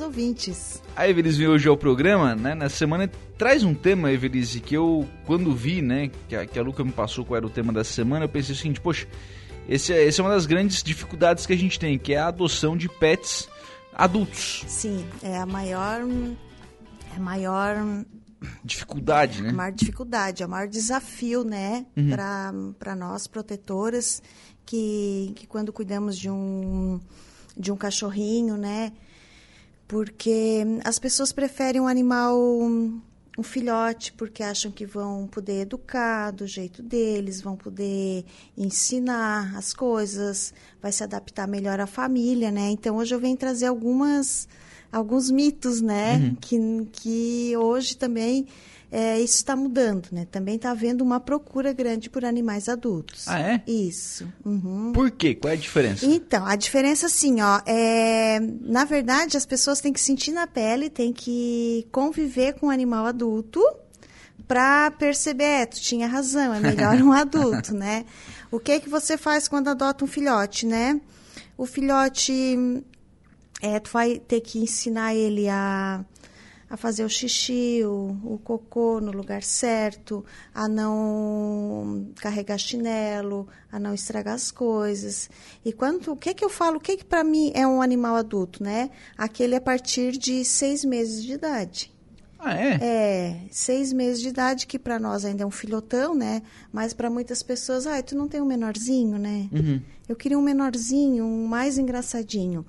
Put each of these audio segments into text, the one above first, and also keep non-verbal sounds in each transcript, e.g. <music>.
nossos ouvintes. A Evelise veio hoje ao programa, né? Na semana traz um tema, Evelise, que eu, quando vi, né, que a, que a Luca me passou qual era o tema dessa semana, eu pensei o seguinte, poxa, esse é, esse é uma das grandes dificuldades que a gente tem, que é a adoção de pets adultos. Sim, é a maior. É a maior dificuldade, né? A maior dificuldade, é o maior desafio, né, uhum. para nós protetoras que, que quando cuidamos de um de um cachorrinho, né? Porque as pessoas preferem um animal um filhote porque acham que vão poder educar do jeito deles, vão poder ensinar as coisas, vai se adaptar melhor à família, né? Então hoje eu venho trazer algumas alguns mitos, né? Uhum. Que, que hoje também é, isso está mudando, né? Também está havendo uma procura grande por animais adultos. Ah, é? Isso. Uhum. Por quê? Qual é a diferença? Então, a diferença, assim, ó, é... na verdade, as pessoas têm que sentir na pele, têm que conviver com o um animal adulto para perceber, é, tu tinha razão, é melhor um <laughs> adulto, né? O que é que você faz quando adota um filhote, né? O filhote, é, tu vai ter que ensinar ele a a fazer o xixi, o, o, cocô no lugar certo, a não carregar chinelo, a não estragar as coisas. E quando o que que eu falo? O que que para mim é um animal adulto, né? Aquele a partir de seis meses de idade. Ah, é? É, seis meses de idade, que para nós ainda é um filhotão, né? Mas para muitas pessoas, ah, tu não tem um menorzinho, né? Uhum. Eu queria um menorzinho, um mais engraçadinho.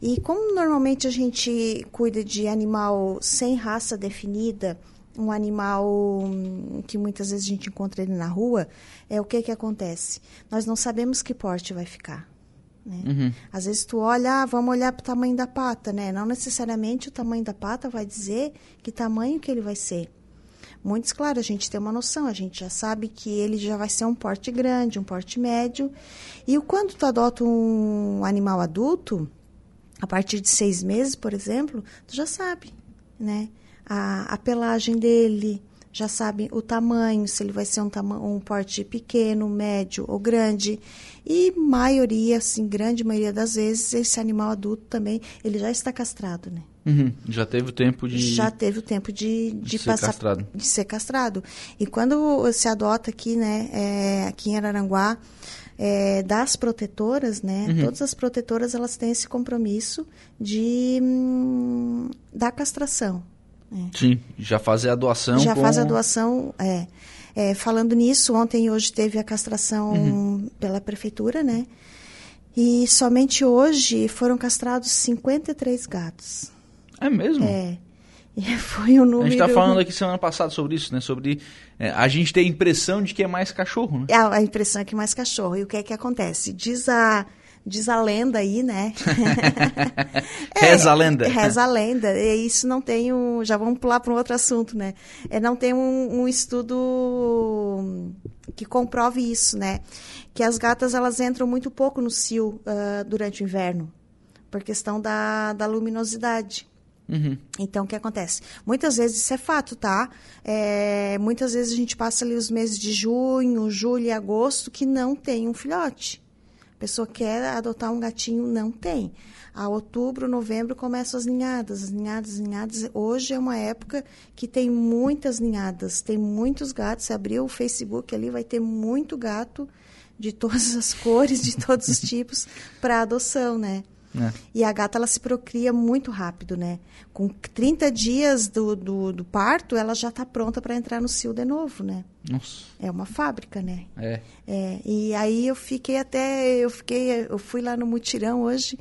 E como normalmente a gente cuida de animal sem raça definida, um animal hum, que muitas vezes a gente encontra ele na rua, é o que que acontece? Nós não sabemos que porte vai ficar. Né? Uhum. Às vezes tu olha, ah, vamos olhar para o tamanho da pata, né? Não necessariamente o tamanho da pata vai dizer que tamanho que ele vai ser. Muitos, claro, a gente tem uma noção, a gente já sabe que ele já vai ser um porte grande, um porte médio. E quando tu adota um animal adulto, a partir de seis meses, por exemplo, tu já sabe, né? A, a pelagem dele, já sabe o tamanho, se ele vai ser um, um porte pequeno, médio ou grande. E maioria, assim, grande maioria das vezes, esse animal adulto também, ele já está castrado, né? Uhum. Já teve o tempo de... Já teve o tempo de, de, de ser passar... castrado. De ser castrado. E quando se adota aqui, né, é, aqui em Araranguá, é, das protetoras, né? Uhum. Todas as protetoras elas têm esse compromisso de hum, da castração. Né? Sim, já fazer a doação. Já com... faz a doação, é, é, Falando nisso, ontem e hoje teve a castração uhum. pela prefeitura, né? E somente hoje foram castrados 53 gatos. É mesmo? É. E <laughs> foi um número... A gente está falando aqui semana passada sobre isso, né? Sobre é, a gente ter a impressão de que é mais cachorro, né? A, a impressão é que é mais cachorro. E o que é que acontece? Diz a, diz a lenda aí, né? é, <laughs> reza a lenda. Reza a lenda. E isso não tem um... Já vamos pular para um outro assunto, né? É, não tem um, um estudo que comprove isso, né? Que as gatas, elas entram muito pouco no cio uh, durante o inverno. Por questão da, da luminosidade. Uhum. Então, o que acontece? Muitas vezes isso é fato, tá? É, muitas vezes a gente passa ali os meses de junho, julho e agosto que não tem um filhote. Pessoa quer adotar um gatinho, não tem. A outubro, novembro começam as ninhadas, as ninhadas, as ninhadas. Hoje é uma época que tem muitas ninhadas, tem muitos gatos. Se abrir o Facebook ali, vai ter muito gato de todas as <laughs> cores, de todos os tipos, para adoção, né? É. E a gata ela se procria muito rápido, né? Com 30 dias do, do, do parto, ela já está pronta para entrar no cio de novo, né? Nossa. É uma fábrica, né? É. é. E aí eu fiquei até. Eu fiquei. Eu fui lá no mutirão hoje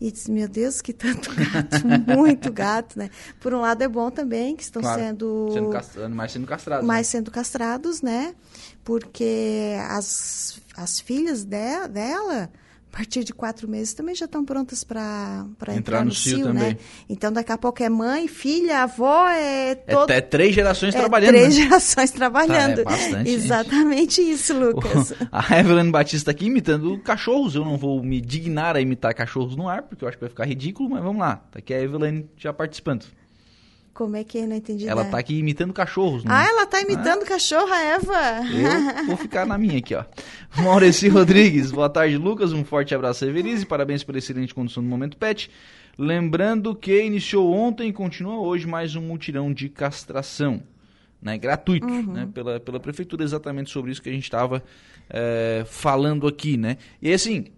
e disse, meu Deus, que tanto <laughs> gato, muito gato, né? Por um lado é bom também, que estão claro, sendo... sendo mais sendo castrados. Mais né? sendo castrados, né? Porque as, as filhas de, dela a partir de quatro meses também já estão prontas para entrar, entrar, no, cio, também. né? Então, daqui a pouco é mãe, filha, avó, é todo... É, é três gerações é trabalhando, três né? gerações trabalhando. Tá, é bastante, Exatamente gente. isso, <laughs> Lucas. a Evelyn Batista aqui imitando cachorros. Eu não vou me dignar a imitar cachorros no ar, porque eu acho que vai ficar ridículo, mas vamos lá. Tá aqui a Evelyn já participando. Como é que é? Não entendi Ela nada. tá aqui imitando cachorros. Né? Ah, ela tá imitando ah. cachorro, a Eva. Eu <laughs> vou ficar na minha aqui, ó. Maureci Rodrigues, boa tarde, Lucas. Um forte abraço a Everise. Parabéns pela excelente condução do Momento Pet. Lembrando que iniciou ontem e continua hoje mais um mutirão de castração. Né, gratuito, Uhum. né, pela, pela prefeitura, exatamente sobre isso que a gente estava é, falando aqui, né? E assim,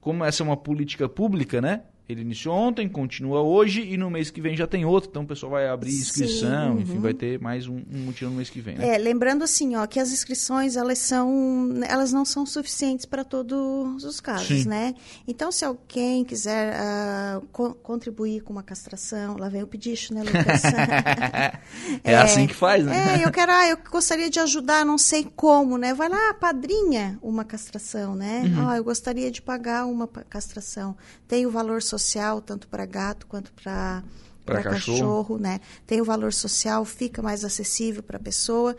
como essa é uma política pública, né? Ele iniciou ontem, continua hoje e no mês que vem já tem outro, então o pessoal vai abrir inscrição, Sim, enfim, uhum. vai ter mais um, um mutirão no mês que vem, né? É, lembrando assim, ó, que as inscrições elas são, elas não são suficientes para todos os casos, Sim. né? Então, se alguém quiser ah, co- contribuir com uma castração, lá vem o pedicho, né, Lucas? <laughs> <laughs> É, assim que faz, né? É, eu quero, ah, eu gostaria de ajudar, não sei como, né? Vai lá, padrinha uma castração, né? Uhum. Ah, eu gostaria de pagar uma castração. Tem o valor social, tanto para gato quanto para para cachorro. cachorro, né? Tem o valor social, fica mais acessível para a pessoa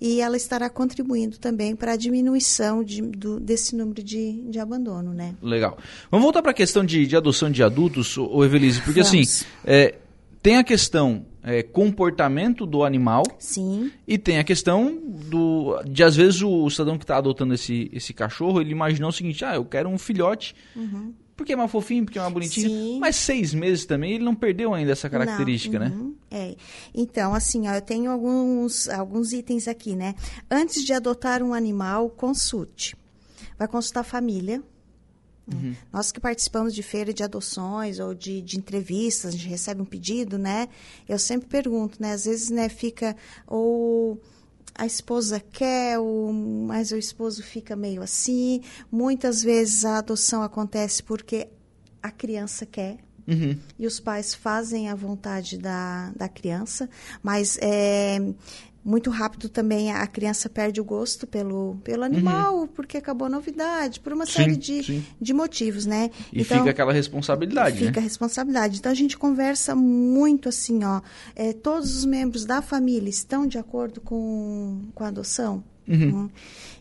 e ela estará contribuindo também para a diminuição de, do- desse número de, de abandono, né? Legal. Vamos voltar para a questão de, de adoção de adultos, ô Evelise, porque Vamos. assim, é, tem a questão é, comportamento do animal Sim, e tem a questão do de às vezes o cidadão que está adotando esse, esse cachorro, ele imaginou o seguinte, ah, eu quero um filhote, porque é mais fofinho, porque é mais bonitinho, Sim. mas seis meses também ele não perdeu ainda essa característica, Não, né? uhum, É. Então, assim, ó, eu tenho alguns, alguns itens aqui, né? Antes de adotar um animal, consulte. Vai consultar a família. né? Uhum. Nós que participamos de feira de adoções ou de, de entrevistas, a gente recebe um pedido, né? Eu sempre pergunto, né? Às vezes, né, fica ou a esposa quer, ou, mas o esposo fica meio assim. Muitas vezes a adoção acontece porque a criança quer, Uhum. e os pais fazem a vontade da, da criança, mas é, muito rápido também a criança perde o gosto pelo, pelo animal, porque acabou a novidade, por uma Sim, série de, sim. de motivos, né? E fica aquela responsabilidade, Fica a né? responsabilidade. Então a gente conversa muito assim, ó. é, todos os membros da família estão de acordo com, com a adoção? Uhum.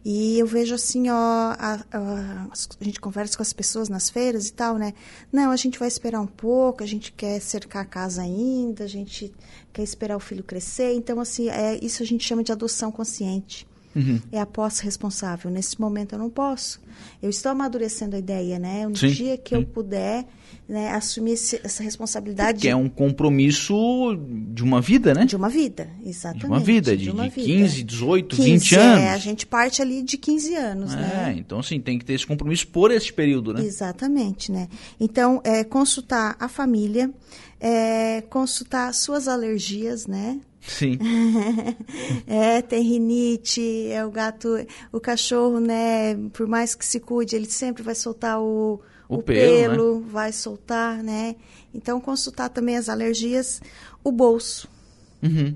E eu vejo assim, ó, a, a- a gente conversa com as pessoas nas feiras e tal, né? Não, a gente vai esperar um pouco, a gente quer cercar a casa ainda, a gente quer esperar o filho crescer. Então, assim, é, isso a gente chama de adoção consciente. Uhum. É a posse responsável. Nesse momento eu não posso. Eu estou amadurecendo a ideia, né? No Sim, dia que eu sim. puder né, assumir esse- essa responsabilidade Que é um compromisso de uma vida, né? de uma vida, exatamente. De uma vida, de, uma de 15, 18, 20 15, anos. É, a gente parte ali de 15 anos, É, né? então assim, tem que ter esse compromisso por esse período, né? Exatamente, né? Então, é, consultar a família, é, consultar suas alergias, né? Sim. <laughs> é, tem rinite, é o gato, o cachorro, né? Por mais que se cuide, ele sempre vai soltar o, O pelo, né? vai soltar, né? Então, consultar também as alergias, o bolso. Uhum.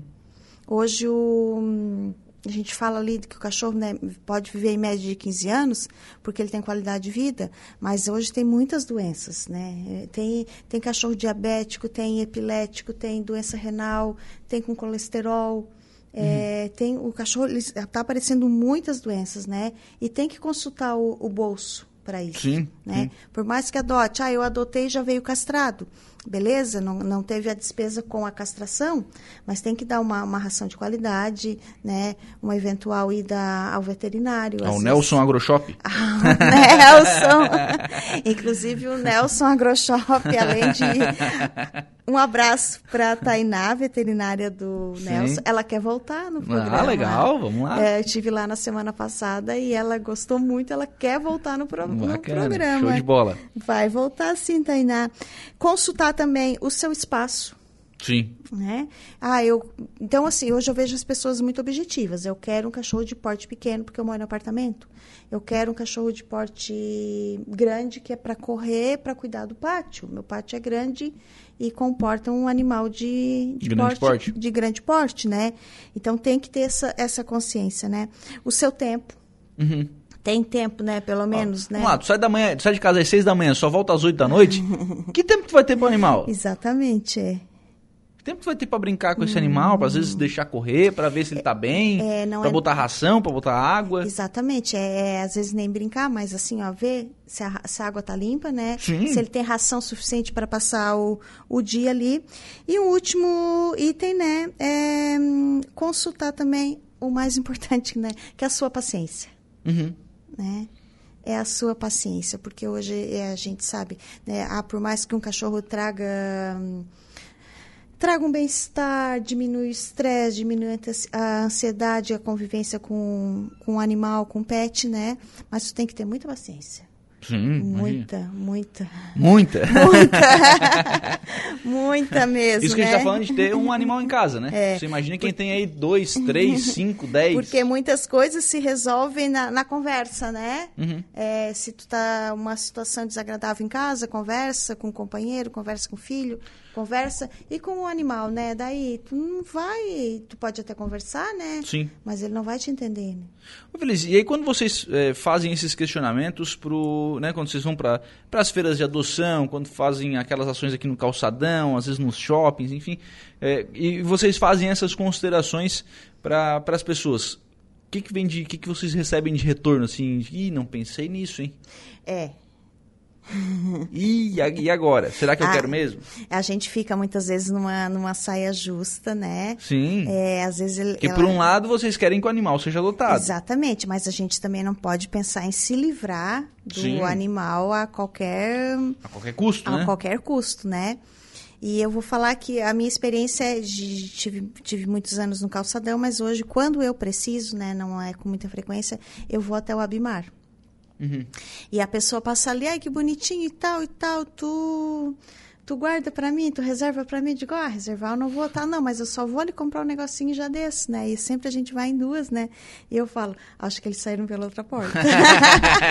Hoje o, a gente fala ali que o cachorro né, pode viver em média de 15 anos, porque ele tem qualidade de vida, mas hoje tem muitas doenças, né? Tem, tem cachorro diabético, tem epilético, tem doença renal, tem com colesterol. é, tem o cachorro está aparecendo muitas doenças, né? E tem que consultar o, o bolso para isso. Sim, né? sim. Por mais que adote, ah, eu adotei e já veio castrado. Beleza, não, não teve a despesa com a castração, mas tem que dar uma, uma ração de qualidade, né? Uma eventual ida ao veterinário. Ao Nelson Agroshop. <laughs> ah, o Nelson. <laughs> Inclusive o Nelson Agroshop, além de. <laughs> Um abraço para a Tainá, veterinária do Sim. Nelson. Ela quer voltar no programa. Ah, legal, vamos lá. É, estive lá na semana passada e ela gostou muito, ela quer voltar no, pro- no Bacana, programa. show de bola. Vai voltar sim, Tainá. Consultar também o seu espaço. Sim. Né? Ah, eu. Então, assim, hoje eu vejo as pessoas muito objetivas. Eu quero um cachorro de porte pequeno, porque eu moro em apartamento. Eu quero um cachorro de porte grande, que é para correr, para cuidar do pátio. Meu pátio é grande e comporta um animal de, de Grande porte. de grande porte, né? Então tem que ter essa, essa consciência, né? O seu tempo. Uhum. Tem tempo, né? Pelo menos, né? Vamos lá, tu sai, da manhã, tu sai de casa às seis da manhã, só volta às oito da noite. <laughs> que tempo tu vai ter pro animal? Exatamente, é. Que tempo tu vai ter pra brincar com esse animal, pra às vezes deixar correr, pra ver se ele tá bem, É, pra é- botar ração, pra botar água. Exatamente, é, é, às vezes nem brincar, mas assim, ó, ver se a, se a água tá limpa, né? Sim. Se ele tem ração suficiente para passar o, o dia ali. E o último item, né, é hum, consultar também o mais importante, né, que é a sua paciência, Uhum. né? é a sua paciência, porque hoje é, a gente sabe, né, ah, por mais que um cachorro traga hum, traga um bem-estar, diminui o estresse, diminui a ansiedade, a convivência com, com o animal, com o pet, né? Mas tu tem que ter muita paciência. Sim, muita, muita. Muita? <laughs> Muita. muita mesmo. Isso que né? a gente está falando de ter um animal em casa, né? É. Você imagina quem tem aí dois, três, <laughs> cinco, dez. Porque muitas coisas se resolvem na, na conversa, né? Uhum. É, se tu tá uma situação desagradável em casa, conversa com o companheiro, conversa com o filho, conversa e com o animal, né? Daí tu não vai, tu pode até conversar, né? Sim. Mas ele não vai te entender. Né? Ô, e aí quando vocês é, fazem esses questionamentos pro, né, quando vocês vão para as feiras de adoção, quando fazem aquelas ações aqui no calçadão, às vezes nos shoppings, enfim, é, e vocês fazem essas considerações para as pessoas. O que, que vem de, que, que vocês recebem de retorno assim? Ih, não pensei nisso, hein? É, e, e agora? Será que eu ah, quero mesmo? A gente fica muitas vezes numa, numa saia justa, né? Sim. É, às vezes ele, que ela... por um lado vocês querem que o animal seja adotado. Exatamente, mas a gente também não pode pensar em se livrar do Sim. animal a qualquer a qualquer custo, a né? qualquer custo, né? E eu vou falar que a minha experiência é de, tive, tive muitos anos no calçadão, mas hoje, quando eu preciso, né, não é com muita frequência, eu vou até o Abimar. Uhum. E a pessoa passa ali, ai que bonitinho e tal e tal, tu tu guarda para mim, tu reserva para mim, digo, ah, reservar eu não vou, tá, não, mas eu só vou ali comprar um negocinho já desse, né? E sempre a gente vai em duas, né? E eu falo, acho que eles saíram pela outra porta.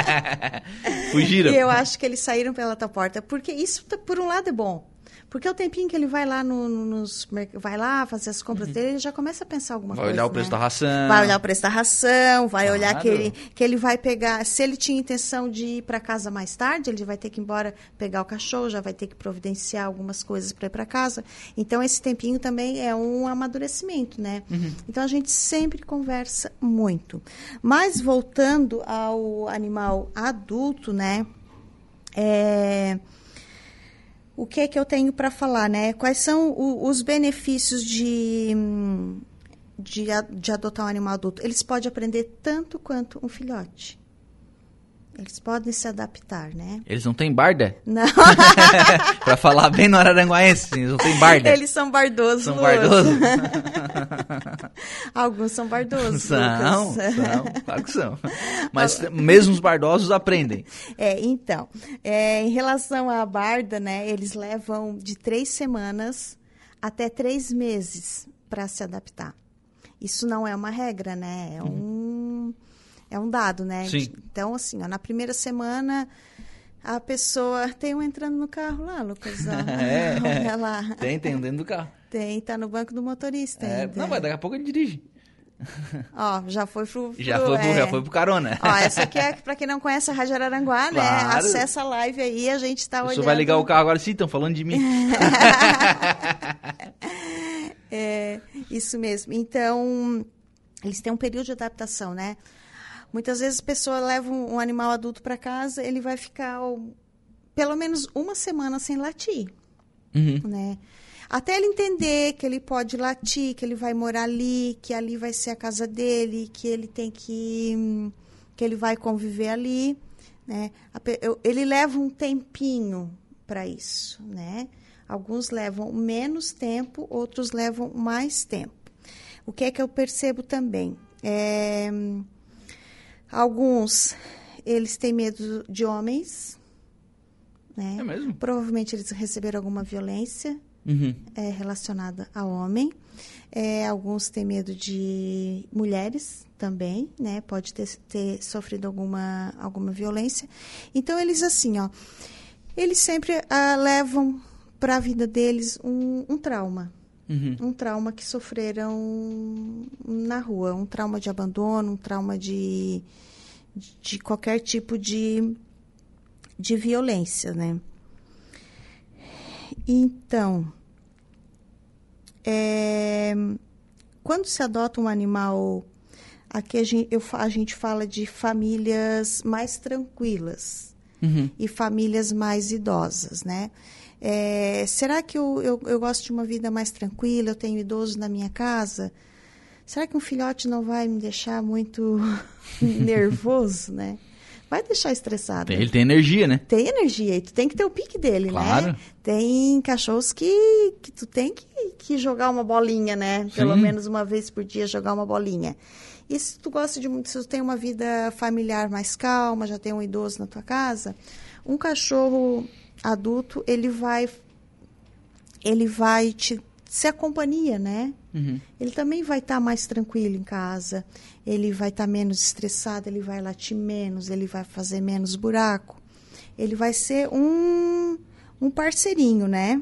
<laughs> Fugiram. E eu acho que eles saíram pela outra porta, porque isso, por um lado, é bom. Porque o tempinho que ele vai lá no, nos vai lá fazer as compras uhum. dele, ele já começa a pensar alguma vai coisa. Vai olhar o preço né? da ração. Vai olhar o preço da ração, vai claro. olhar que ele, que ele vai pegar. Se ele tinha intenção de ir para casa mais tarde, ele vai ter que ir embora pegar o cachorro, já vai ter que providenciar algumas coisas para ir para casa. Então, esse tempinho também é um amadurecimento, né? Uhum. Então, a gente sempre conversa muito. Mas, voltando ao animal adulto, né? É o que é que eu tenho para falar, né? Quais são o, os benefícios de, de, de, adotar um animal adulto? Eles podem aprender tanto quanto um filhote. Eles podem se adaptar, né? Eles não têm barda? Não. <laughs> para falar bem no araranguaense, eles não têm barda. Eles são bardosos. São bardosos? <laughs> Alguns são bardosos. São, são, claro que são. <laughs> Mas mesmo os bardosos aprendem. É, então, é, em relação à barda, né, eles levam de três semanas até três meses para se adaptar. Isso não é uma regra, né? É um, é um dado, né? Sim. Então, assim, ó, na primeira semana a pessoa tem um entrando no carro lá, Lucas. Ó. <laughs> é, <laughs> Olha lá. Tem, tem um dentro do carro. Tem, tá no banco do motorista é, ainda. Não, mas daqui a pouco ele dirige. Ó, já foi pro. <laughs> pro já, foi pro, é... já foi pro carona. Ó, essa aqui é pra quem não conhece a Rádio Araranguá, né? Claro. Acessa a live aí, a gente tá Você olhando. vai ligar o carro agora sim, estão falando de mim. é, isso mesmo. Então, eles têm um período de adaptação, né? Muitas vezes a pessoa leva um, um animal adulto para casa, ele vai ficar ó, pelo menos uma semana sem latir, uhum. né? Até ele entender que ele pode latir, que ele vai morar ali, que ali vai ser a casa dele, que ele tem que que ele vai conviver ali, né? Ele leva um tempinho para isso, né? Alguns levam menos tempo, outros levam mais tempo. O que é que eu percebo também? É, alguns eles têm medo de homens, né? É mesmo? Provavelmente eles receberam alguma violência uhum. é, relacionada a homem. É, alguns têm medo de mulheres também, né? Pode ter, ter sofrido alguma, alguma violência. Então, eles assim, ó, eles sempre ah, levam para a vida deles um, um trauma. Uhum. Um trauma que sofreram na rua. Um trauma de abandono, um trauma de, de qualquer tipo de, de violência, né? Então, é, quando se adota um animal, aqui a gente, eu, a gente fala de famílias mais tranquilas uhum. e famílias mais idosas, né? É, será que eu, eu, eu gosto de uma vida mais tranquila? Eu tenho idoso na minha casa? Será que um filhote não vai me deixar muito <laughs> nervoso, né? vai deixar estressado. Ele tem energia, né? Tem energia e tu tem que ter o pique dele, Claro. né? Tem cachorros que, que tu tem que, que jogar uma bolinha, né? Pelo Sim. menos uma vez por dia jogar uma bolinha. E se tu gosta de se tu tem uma vida familiar mais calma, já tem um idoso na tua casa, um cachorro adulto, ele vai ele vai te ser a companhia, né? Uhum. Ele também vai estar mais tranquilo em casa, ele vai estar menos estressado, ele vai latir menos, ele vai fazer menos buraco. Ele vai ser um, um parceirinho, né?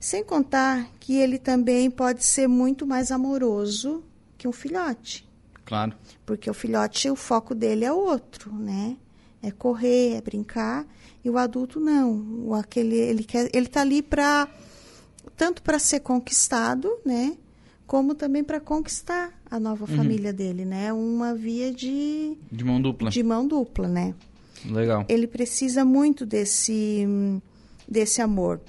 Sem contar que ele também pode ser muito mais amoroso que um filhote. Claro. Porque o filhote, o foco dele é outro, né? É correr, é brincar. E o adulto não. O, aquele, ele quer, ele tá ali para tanto para ser conquistado, né? Como também para conquistar a nova família dele, né? Uma via de, De mão dupla. de mão dupla, né? Legal. Ele precisa muito desse, desse amor.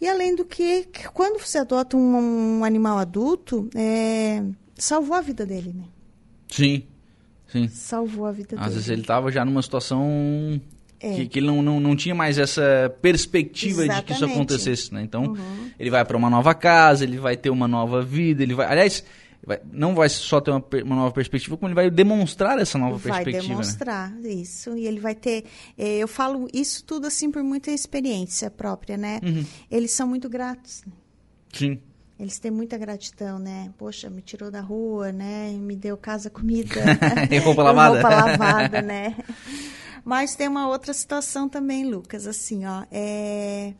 E além do que, que quando você adota um, um animal adulto, é, salvou a vida dele, né? Sim. Sim. Salvou a vida Às dele. vezes ele tava já numa situação É. que, que ele não, não, não tinha mais essa perspectiva de que isso Exatamente. acontecesse, né? Então, Uhum. ele vai para uma nova casa, ele vai ter uma nova vida, ele vai... Aliás, vai- não vai só ter uma, uma nova perspectiva, como ele vai demonstrar essa nova vai perspectiva, né? demonstrar isso e ele vai ter eh, eu falo isso tudo assim por muita experiência própria né Uhum. eles são muito gratos né? Sim. Eles têm muita gratidão né poxa me tirou da rua né me deu casa comida <laughs> E roupa lavada. roupa lavada né mas tem uma outra situação também Lucas assim ó é...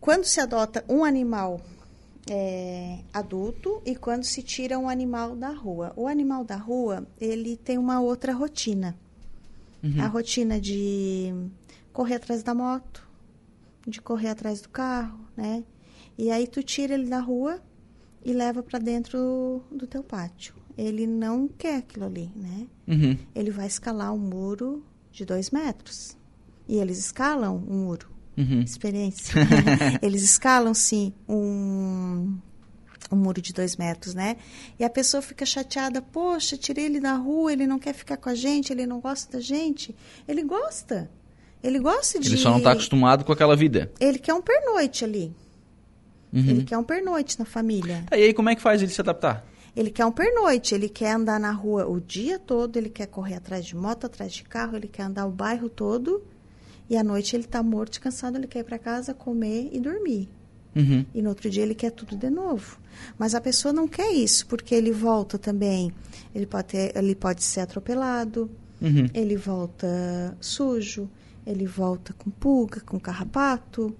quando se adota um animal é, adulto e quando se tira um animal da rua. O animal da rua, ele tem uma outra rotina. A rotina de correr atrás da moto, de correr atrás do carro, né? E aí tu tira ele da rua e leva para dentro do teu pátio. Ele não quer aquilo ali, né? Uhum. Ele vai escalar um muro de dois metros. E eles escalam um muro Uhum. experiência. <laughs> <laughs> Eles escalam, sim, um, um muro de dois metros, né? E a pessoa fica chateada, poxa, tirei ele da rua, ele não quer ficar com a gente, ele não gosta da gente. Ele gosta. Ele gosta de... Ele só não tá acostumado com aquela vida. Ele quer um pernoite ali. Uhum. Ele quer um pernoite na família. Tá, E aí, como é que faz ele se adaptar? Ele quer um pernoite, ele quer andar na rua o dia todo, ele quer correr atrás de moto, atrás de carro, ele quer andar o bairro todo. E à noite ele tá morto e cansado, ele quer ir para casa, comer e dormir. Uhum. E no outro dia ele quer tudo de novo. Mas a pessoa não quer isso, porque ele volta também. Ele pode, ter, ele pode ser atropelado, Uhum. ele volta sujo, ele volta com pulga, com carrapato.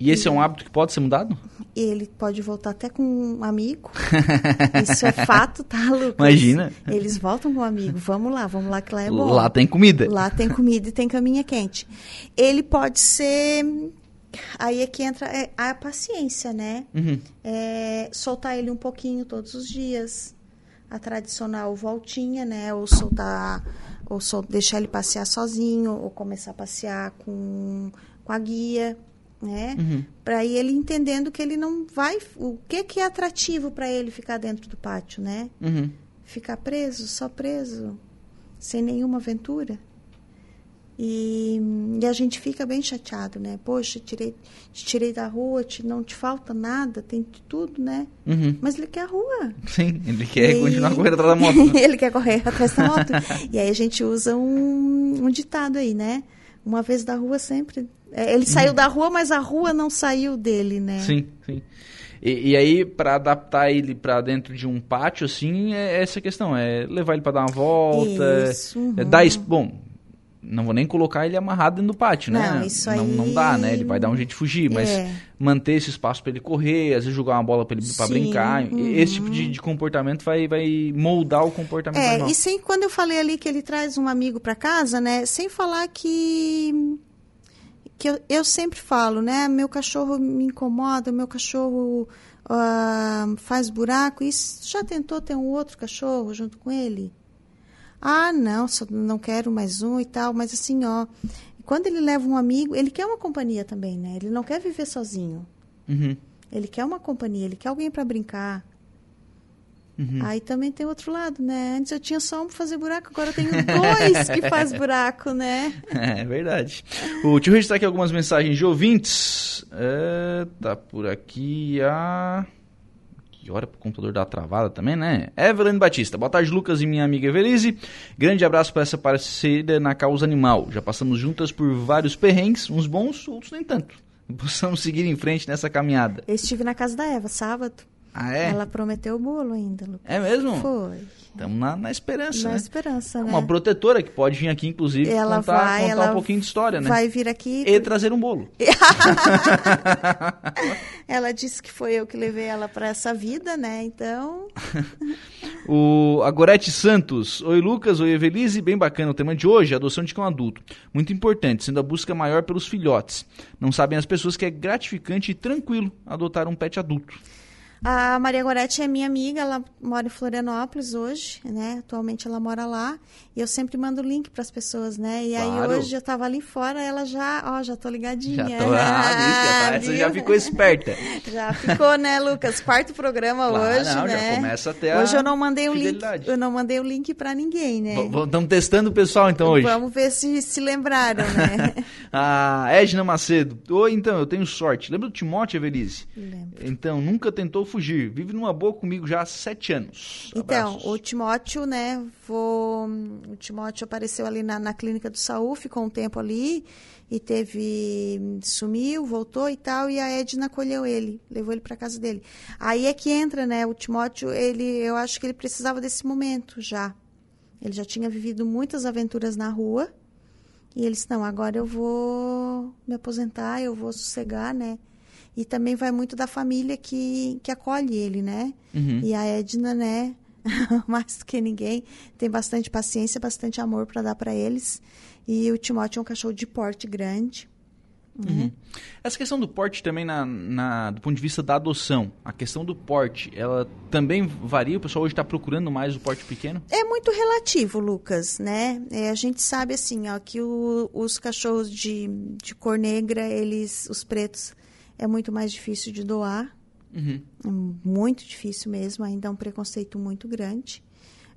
E esse é um hábito que pode ser mudado? Ele pode voltar até com um amigo. <laughs> Isso é fato, tá, Lucas? Imagina. Eles voltam com um amigo. Vamos lá, vamos lá que lá é bom. Lá tem comida. Lá tem comida e tem caminha quente. Ele pode ser. Aí é que entra é, a paciência, né? Uhum. É, soltar ele um pouquinho todos os dias. A tradicional voltinha, né? Ou soltar. Ou sol, deixar ele passear sozinho, ou começar a passear com, com a guia, né? Uhum. Para ele entendendo que ele não vai. O que, que é atrativo para ele ficar dentro do pátio, né? Uhum. ficar preso, só preso, sem nenhuma aventura. E, e a gente fica bem chateado, né? Poxa, tirei, te tirei da rua, te, não te falta nada, tem de tudo, né? Uhum. Mas ele quer a rua. Sim, ele quer E- continuar correndo atrás da moto. né? <laughs> ele quer correr atrás da moto. e aí a gente usa um, um ditado aí, né? Uma vez da rua sempre. É, Ele saiu da rua, mas a rua não saiu dele, né? Sim, sim. E, e aí, pra adaptar ele pra dentro de um pátio, assim, é essa questão. É levar ele pra dar uma volta. Isso, É uhum. dar es- Bom, não vou nem colocar ele amarrado dentro do pátio, né? Não, isso não, aí- não dá, né? Ele vai dar um jeito de fugir, mas É. manter esse espaço pra ele correr, às vezes jogar uma bola pra ele pra Sim, brincar. uhum. Esse tipo de, de comportamento vai, vai moldar o comportamento É, animal. e sem quando eu falei ali que ele traz um amigo para casa, né? Sem falar que que eu, eu sempre falo, né? Meu cachorro me incomoda, meu cachorro ah, faz buraco. E já tentou ter um outro cachorro junto com ele? Ah, não, só não quero mais um e tal. Mas assim, ó, quando ele leva um amigo, ele quer uma companhia também, né? Ele não quer viver sozinho. Uhum. Ele quer uma companhia, ele quer alguém para brincar. Uhum. Aí também tem outro lado, né? Antes eu tinha só um pra fazer buraco, agora eu tenho dois que faz buraco, né? <laughs> É verdade. O, deixa eu registrar aqui algumas mensagens de ouvintes. É, tá por aqui a. Que hora pro computador dar travada também, né? Evelyn Batista. Boa tarde, Lucas e minha amiga Evelise. Grande abraço para essa parceira na causa animal. Já passamos juntas por vários perrengues, uns bons, outros nem tanto. Possamos seguir em frente nessa caminhada. Eu estive na casa da Eva sábado. Ah, é? Ela prometeu o bolo ainda, Lucas. É mesmo? Foi. Estamos na, na esperança, Na né? esperança, né? Uma protetora que pode vir aqui, inclusive, Ela contar, vai, contar ela um pouquinho de história, né? Vai vir aqui. E trazer um bolo. <laughs> ela disse que foi eu que levei ela para essa vida, né? Então. <laughs> o a Gorete Santos. Oi, Lucas. Oi, Evelise. Bem bacana o tema de hoje, adoção de cão adulto. Muito importante, sendo a busca maior pelos filhotes. Não sabem as pessoas que é gratificante e tranquilo adotar um pet adulto. A Maria Goretti é minha amiga, ela mora em Florianópolis hoje, né? Atualmente ela mora lá. E eu sempre mando o link para as pessoas, né? E Claro. aí hoje eu tava ali fora, ela já, ó, já tô ligadinha. Já tô, ah, <laughs> isso, já já ficou esperta. <laughs> Já ficou, né, Lucas? Quarto programa Claro, hoje, não, já né? começa a ter a Hoje eu não mandei o link, eu não mandei o link para ninguém, né? Estamos testando o pessoal então hoje. Vamos ver se se lembraram, né? <laughs> A Edna Macedo. Oi, então, eu tenho sorte. Lembra do Timóteo, Evelise? Lembro. Então, nunca tentou fugir. Vive numa boa comigo já há sete anos. Então, Abraços. o Timóteo, né, vou, o Timóteo apareceu ali na, na clínica do Saúl, ficou um tempo ali e teve, sumiu, voltou e tal, e a Edna acolheu ele, levou ele para casa dele. Aí é que entra, né, o Timóteo, ele, eu acho que ele precisava desse momento já. Ele já tinha vivido muitas aventuras na rua, e ele disse, não, agora eu vou me aposentar, eu vou sossegar, né, e também vai muito da família que, que acolhe ele, né? Uhum. E a Edna, né, <laughs> mais do que ninguém, tem bastante paciência, bastante amor para dar para eles. E o Timóteo é um cachorro de porte grande. né? Uhum. Essa questão do porte também, na, na- do ponto de vista da adoção, a questão do porte, ela também varia? O pessoal hoje está procurando mais o porte pequeno? É muito relativo, Lucas, né? É, a gente sabe assim, ó, que o- os cachorros de, de cor negra, eles, os pretos, é muito mais difícil de doar. Uhum. É muito difícil mesmo, ainda é um preconceito muito grande.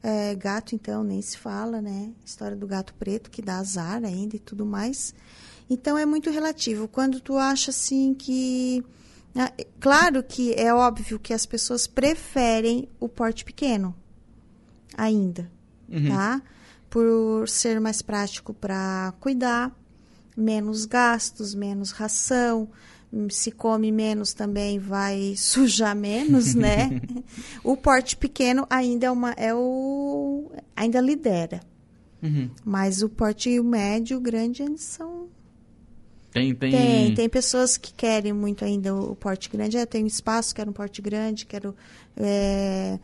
É, gato, então, nem se fala, né? História do gato preto, que dá azar ainda e tudo mais. Então, é muito relativo. Quando tu acha, assim, que... ah, é Claro que é óbvio que as pessoas preferem o porte pequeno, ainda, Uhum. tá? Por ser mais prático para cuidar, menos gastos, menos ração, se come menos também vai sujar menos, <laughs> né? o porte pequeno ainda é uma é o ainda lidera, Uhum. mas o porte médio, o grande eles são Tem, tem... tem, tem pessoas que querem muito ainda o porte grande. Eu tenho espaço, quero um porte grande, quero. é,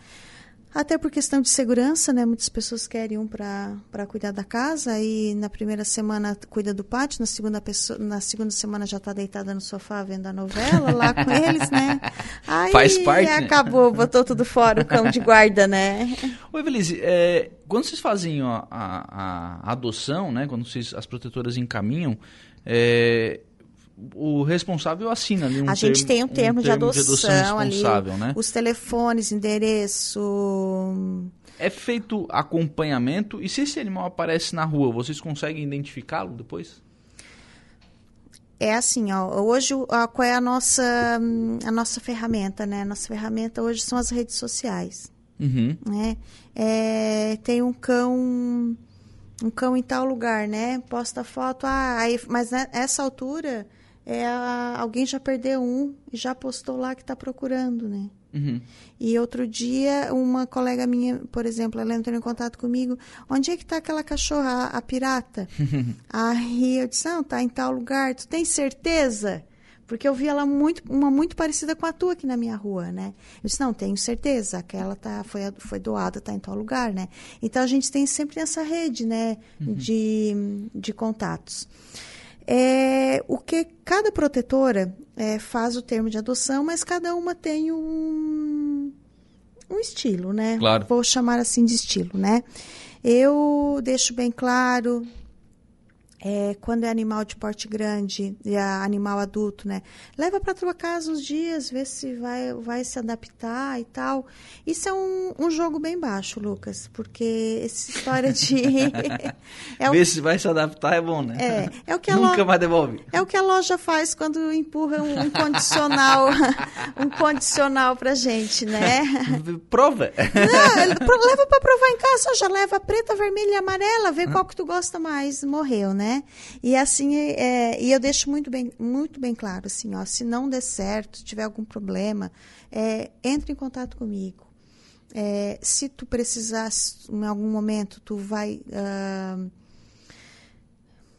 Até por questão de segurança, né? Muitas pessoas querem um para cuidar da casa e na primeira semana cuida do pátio, na segunda, pessoa, na segunda semana já está deitada no sofá vendo a novela lá com <laughs> eles, né? Aí Faz parte, né? acabou, botou tudo fora, o cão de guarda, né? <laughs> Ô, Evelise, é, quando vocês fazem ó, a, a adoção, né, quando vocês, as protetoras encaminham, é, o responsável assina ali um a gente tem um termo, de, adoção ali, responsável, né? os telefones, endereço, É feito acompanhamento e se esse animal aparece na rua, vocês conseguem identificá-lo depois? É assim, ó, hoje a, qual é a nossa, a nossa ferramenta, né? Nossa ferramenta hoje são as redes sociais, Uhum. né? É, tem um cão, um cão em tal lugar, né? Posta foto, ah, aí, mas nessa altura é a- alguém já perdeu um e já postou lá que está procurando, né? Uhum. E outro dia, uma colega minha, por exemplo, ela entrou em contato comigo. Onde é que está aquela cachorra, a, a pirata? <laughs> Aí eu disse, não, tá em tal lugar. Tu tem certeza? Porque eu vi ela muito, uma muito parecida com a tua aqui na minha rua, né? Eu disse, não, tenho certeza. Aquela tá, foi, foi doada, tá em tal lugar, né? Então a gente tem sempre essa rede, né? De, de contatos. É, o que cada protetora é, faz o termo de adoção, mas cada uma tem um, um estilo, né? Claro. Vou chamar assim de estilo, né? Eu deixo bem claro é, quando é animal de porte grande e é animal adulto, né? Leva para tua casa uns dias, vê se vai, vai se adaptar e tal. Isso é um, um jogo bem baixo, Lucas, porque essa história de. <laughs> <laughs> é Ver se vai se adaptar é bom, né? É, é o que a <laughs> Nunca loja, mais devolve. É o que a loja faz quando empurra um, um condicional, um condicional pra gente, né? Prova. Não, leva para provar em casa, já leva preta, vermelha e amarela, vê qual que tu gosta mais. Morreu, né? Né? E assim, é, e eu deixo muito bem, muito bem claro, assim, ó, se não der certo, se tiver algum problema, é, entre em contato comigo. É, se tu precisar, em algum momento, tu vai uh,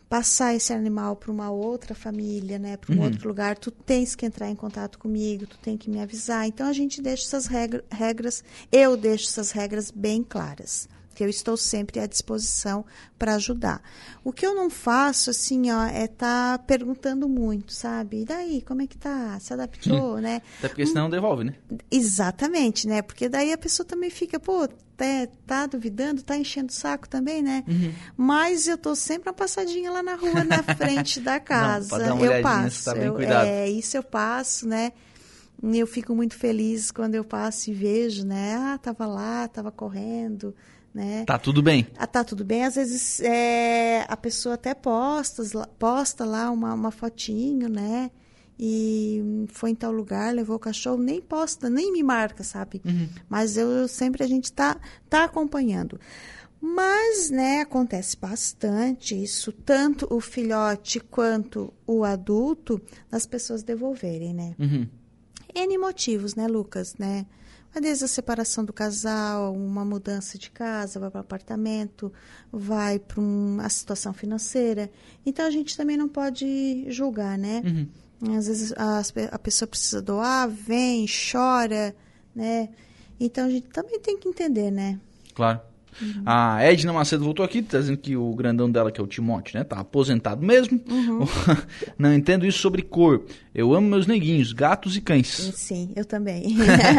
passar esse animal para uma outra família, né, para um uhum. outro lugar, tu tens que entrar em contato comigo, tu tem que me avisar. Então a gente deixa essas regras, eu deixo essas regras bem claras que eu estou sempre à disposição para ajudar. O que eu não faço, assim, ó, é estar tá perguntando muito, sabe? E daí, como é que tá? Se adaptou, hum. né? Até porque senão devolve, né? Exatamente, né? Porque daí a pessoa também fica, pô, tá, tá duvidando, tá enchendo o saco também, né? Uhum. Mas eu tô sempre uma passadinha lá na rua, na <laughs> frente da casa. Não, eu passo. Tá bem cuidado. Eu, é, isso eu passo, né? Eu fico muito feliz quando eu passo e vejo, né? Ah, tava lá, tava correndo, né? Tá tudo bem. Ah, tá tudo bem. Às vezes é, a pessoa até posta, posta lá uma, uma fotinho, né? E foi em tal lugar, levou o cachorro, nem posta, nem me marca, sabe? Uhum. Mas eu sempre a gente tá, tá acompanhando. Mas, né, acontece bastante isso, tanto o filhote quanto o adulto, das pessoas devolverem, né? Uhum. N motivos, né, Lucas, né? Desde a separação do casal, uma mudança de casa, vai para apartamento, vai para uma situação financeira. Então a gente também não pode julgar, né? Uhum. Às vezes a, a pessoa precisa doar, vem, chora, né? Então a gente também tem que entender, né? Claro. Uhum. A Edna Macedo voltou aqui, dizendo que o grandão dela, que é o Timote, né? Tá aposentado mesmo. Uhum. <laughs> Não entendo isso sobre cor. Eu amo meus neguinhos, gatos e cães. Sim, eu também.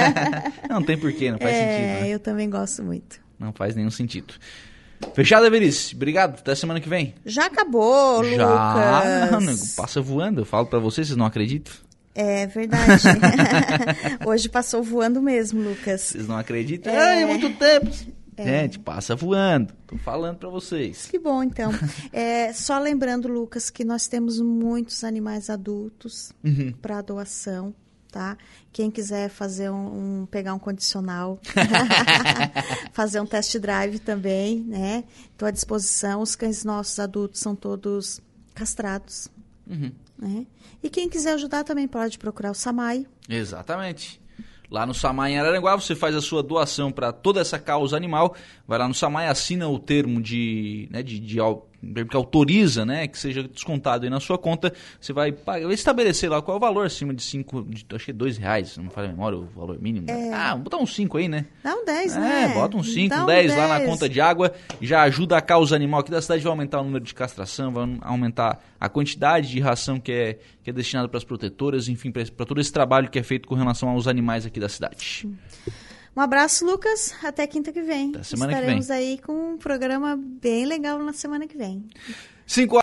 <laughs> não tem porquê, não faz é, sentido. Né? Eu também gosto muito. Não faz nenhum sentido. Fechado, Everice. Obrigado. Até semana que vem. Já acabou, Já. Lucas. Já. Passa voando. Eu falo para vocês, vocês não acreditam? É verdade. <laughs> Hoje passou voando mesmo, Lucas. Vocês não acreditam? É, é muito tempo. É. Gente, passa voando. Tô falando para vocês. Que bom, então. <laughs> É, só lembrando, Lucas, que nós temos muitos animais adultos uhum. para doação, tá? Quem quiser fazer um, um pegar um condicional, <laughs> <laughs> fazer um test drive também, né? Estou à disposição. Os cães nossos adultos são todos castrados, uhum. né? E quem quiser ajudar também pode procurar o Samai. Exatamente. Lá no Samai em Araranguá, você faz a sua doação para toda essa causa animal. Vai lá no Samai, assina o termo de, né, de, de, que autoriza né, que seja descontado aí na sua conta. Você vai, pagar, estabelecer lá qual é o valor acima de 5, acho que é 2 reais, não me fala a memória o valor mínimo. É. Ah, botar uns 5 aí, né? Dá um 10, é, né? É, bota uns 5, 10 um lá na conta de água. Já ajuda a causa animal aqui da cidade, vai aumentar o número de castração, vai aumentar a quantidade de ração que é, que é destinada para as protetoras, enfim, para todo esse trabalho que é feito com relação aos animais aqui da cidade. Um abraço, Lucas. Até quinta que vem. Até semana Estaremos que vem. aí com um programa bem legal na semana que vem. Cinco